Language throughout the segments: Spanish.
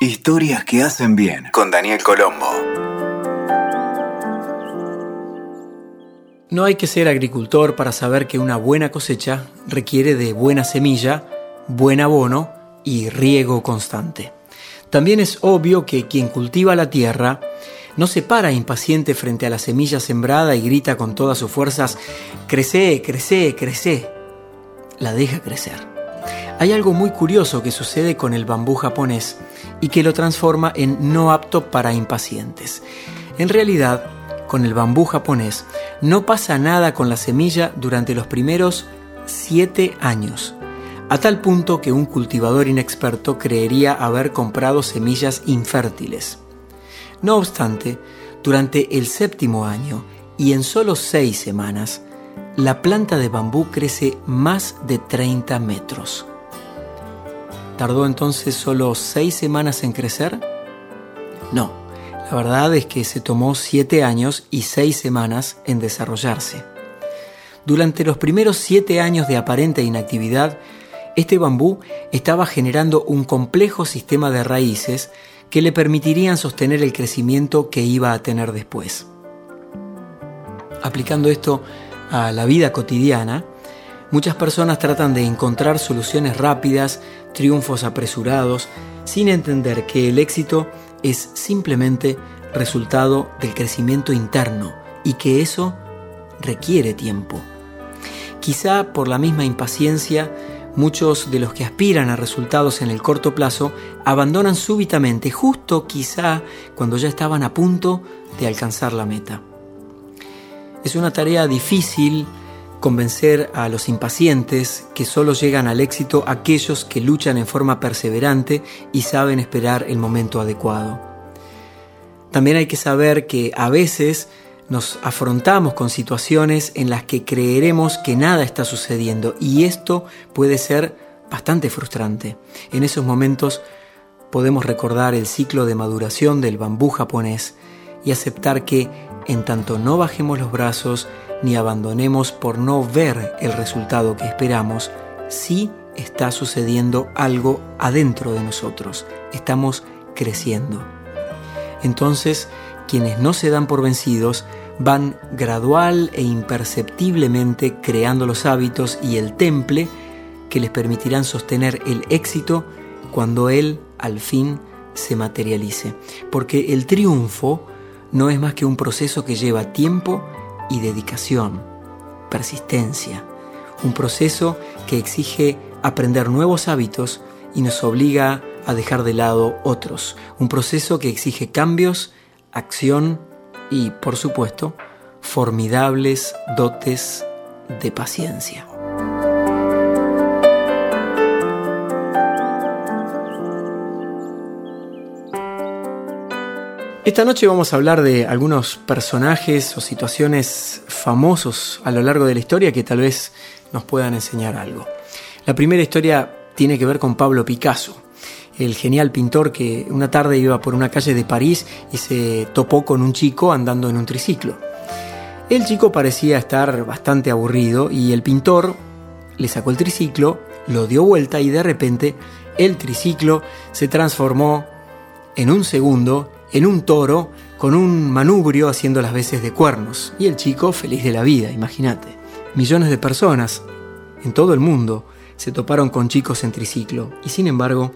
Historias que hacen bien con Daniel Colombo. No hay que ser agricultor para saber que una buena cosecha requiere de buena semilla, buen abono y riego constante. También es obvio que quien cultiva la tierra no se para impaciente frente a la semilla sembrada y grita con todas sus fuerzas, crece, crece, crece. La deja crecer. Hay algo muy curioso que sucede con el bambú japonés y que lo transforma en no apto para impacientes. En realidad, con el bambú japonés no pasa nada con la semilla durante los primeros siete años, a tal punto que un cultivador inexperto creería haber comprado semillas infértiles. No obstante, durante el séptimo año y en solo seis semanas, la planta de bambú crece más de 30 metros. ¿Tardó entonces solo seis semanas en crecer? No, la verdad es que se tomó siete años y seis semanas en desarrollarse. Durante los primeros siete años de aparente inactividad, este bambú estaba generando un complejo sistema de raíces que le permitirían sostener el crecimiento que iba a tener después. Aplicando esto a la vida cotidiana, muchas personas tratan de encontrar soluciones rápidas, triunfos apresurados, sin entender que el éxito es simplemente resultado del crecimiento interno y que eso requiere tiempo. Quizá por la misma impaciencia, muchos de los que aspiran a resultados en el corto plazo abandonan súbitamente, justo quizá cuando ya estaban a punto de alcanzar la meta. Es una tarea difícil convencer a los impacientes que solo llegan al éxito aquellos que luchan en forma perseverante y saben esperar el momento adecuado. También hay que saber que a veces nos afrontamos con situaciones en las que creeremos que nada está sucediendo y esto puede ser bastante frustrante. En esos momentos podemos recordar el ciclo de maduración del bambú japonés y aceptar que en tanto no bajemos los brazos ni abandonemos por no ver el resultado que esperamos, sí está sucediendo algo adentro de nosotros, estamos creciendo. Entonces, quienes no se dan por vencidos van gradual e imperceptiblemente creando los hábitos y el temple que les permitirán sostener el éxito cuando él al fin se materialice. Porque el triunfo no es más que un proceso que lleva tiempo y dedicación, persistencia, un proceso que exige aprender nuevos hábitos y nos obliga a dejar de lado otros, un proceso que exige cambios, acción y, por supuesto, formidables dotes de paciencia. Esta noche vamos a hablar de algunos personajes o situaciones famosos a lo largo de la historia que tal vez nos puedan enseñar algo. La primera historia tiene que ver con Pablo Picasso, el genial pintor que una tarde iba por una calle de París y se topó con un chico andando en un triciclo. El chico parecía estar bastante aburrido y el pintor le sacó el triciclo, lo dio vuelta y de repente el triciclo se transformó en un segundo en un toro con un manubrio haciendo las veces de cuernos. Y el chico feliz de la vida, imagínate. Millones de personas en todo el mundo se toparon con chicos en triciclo y sin embargo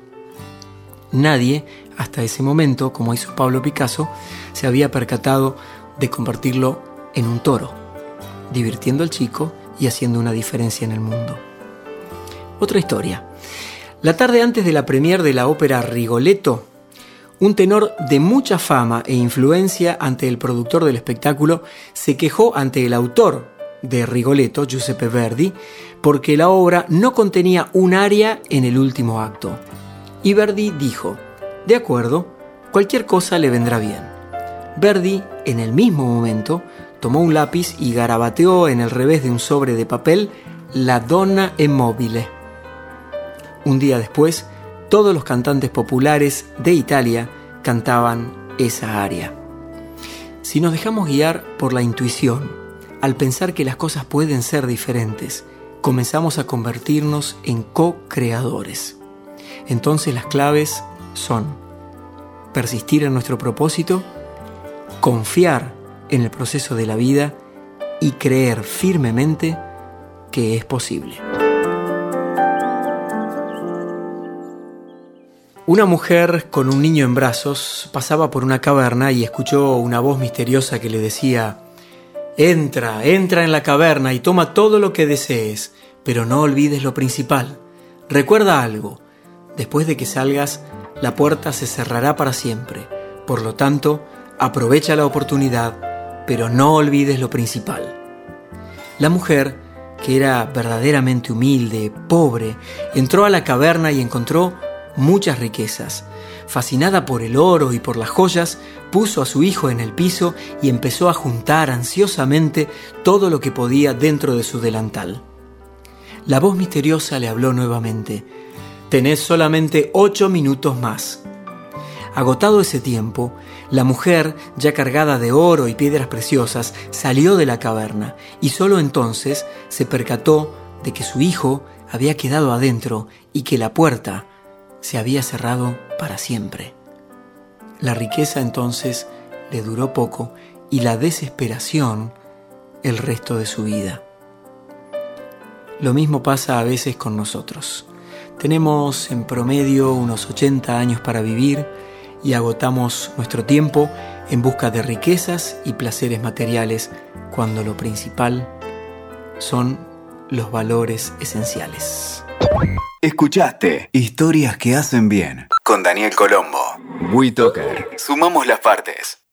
nadie hasta ese momento, como hizo Pablo Picasso, se había percatado de convertirlo en un toro, divirtiendo al chico y haciendo una diferencia en el mundo. Otra historia. La tarde antes de la premier de la ópera Rigoletto, un tenor de mucha fama e influencia ante el productor del espectáculo se quejó ante el autor de Rigoletto, Giuseppe Verdi, porque la obra no contenía un aria en el último acto. Y Verdi dijo, de acuerdo, cualquier cosa le vendrá bien. Verdi, en el mismo momento, tomó un lápiz y garabateó en el revés de un sobre de papel La donna è mobile. Un día después, todos los cantantes populares de Italia cantaban esa aria. Si nos dejamos guiar por la intuición, al pensar que las cosas pueden ser diferentes, comenzamos a convertirnos en co-creadores. Entonces las claves son persistir en nuestro propósito, confiar en el proceso de la vida y creer firmemente que es posible. Una mujer con un niño en brazos pasaba por una caverna y escuchó una voz misteriosa que le decía, Entra, entra en la caverna y toma todo lo que desees, pero no olvides lo principal. Recuerda algo, después de que salgas, la puerta se cerrará para siempre. Por lo tanto, aprovecha la oportunidad, pero no olvides lo principal. La mujer, que era verdaderamente humilde, pobre, entró a la caverna y encontró muchas riquezas. Fascinada por el oro y por las joyas, puso a su hijo en el piso y empezó a juntar ansiosamente todo lo que podía dentro de su delantal. La voz misteriosa le habló nuevamente. Tenés solamente ocho minutos más. Agotado ese tiempo, la mujer, ya cargada de oro y piedras preciosas, salió de la caverna y solo entonces se percató de que su hijo había quedado adentro y que la puerta se había cerrado para siempre. La riqueza entonces le duró poco y la desesperación el resto de su vida. Lo mismo pasa a veces con nosotros. Tenemos en promedio unos 80 años para vivir y agotamos nuestro tiempo en busca de riquezas y placeres materiales cuando lo principal son los valores esenciales. Escuchaste Historias que hacen bien con Daniel Colombo. WeToker. Sumamos las partes.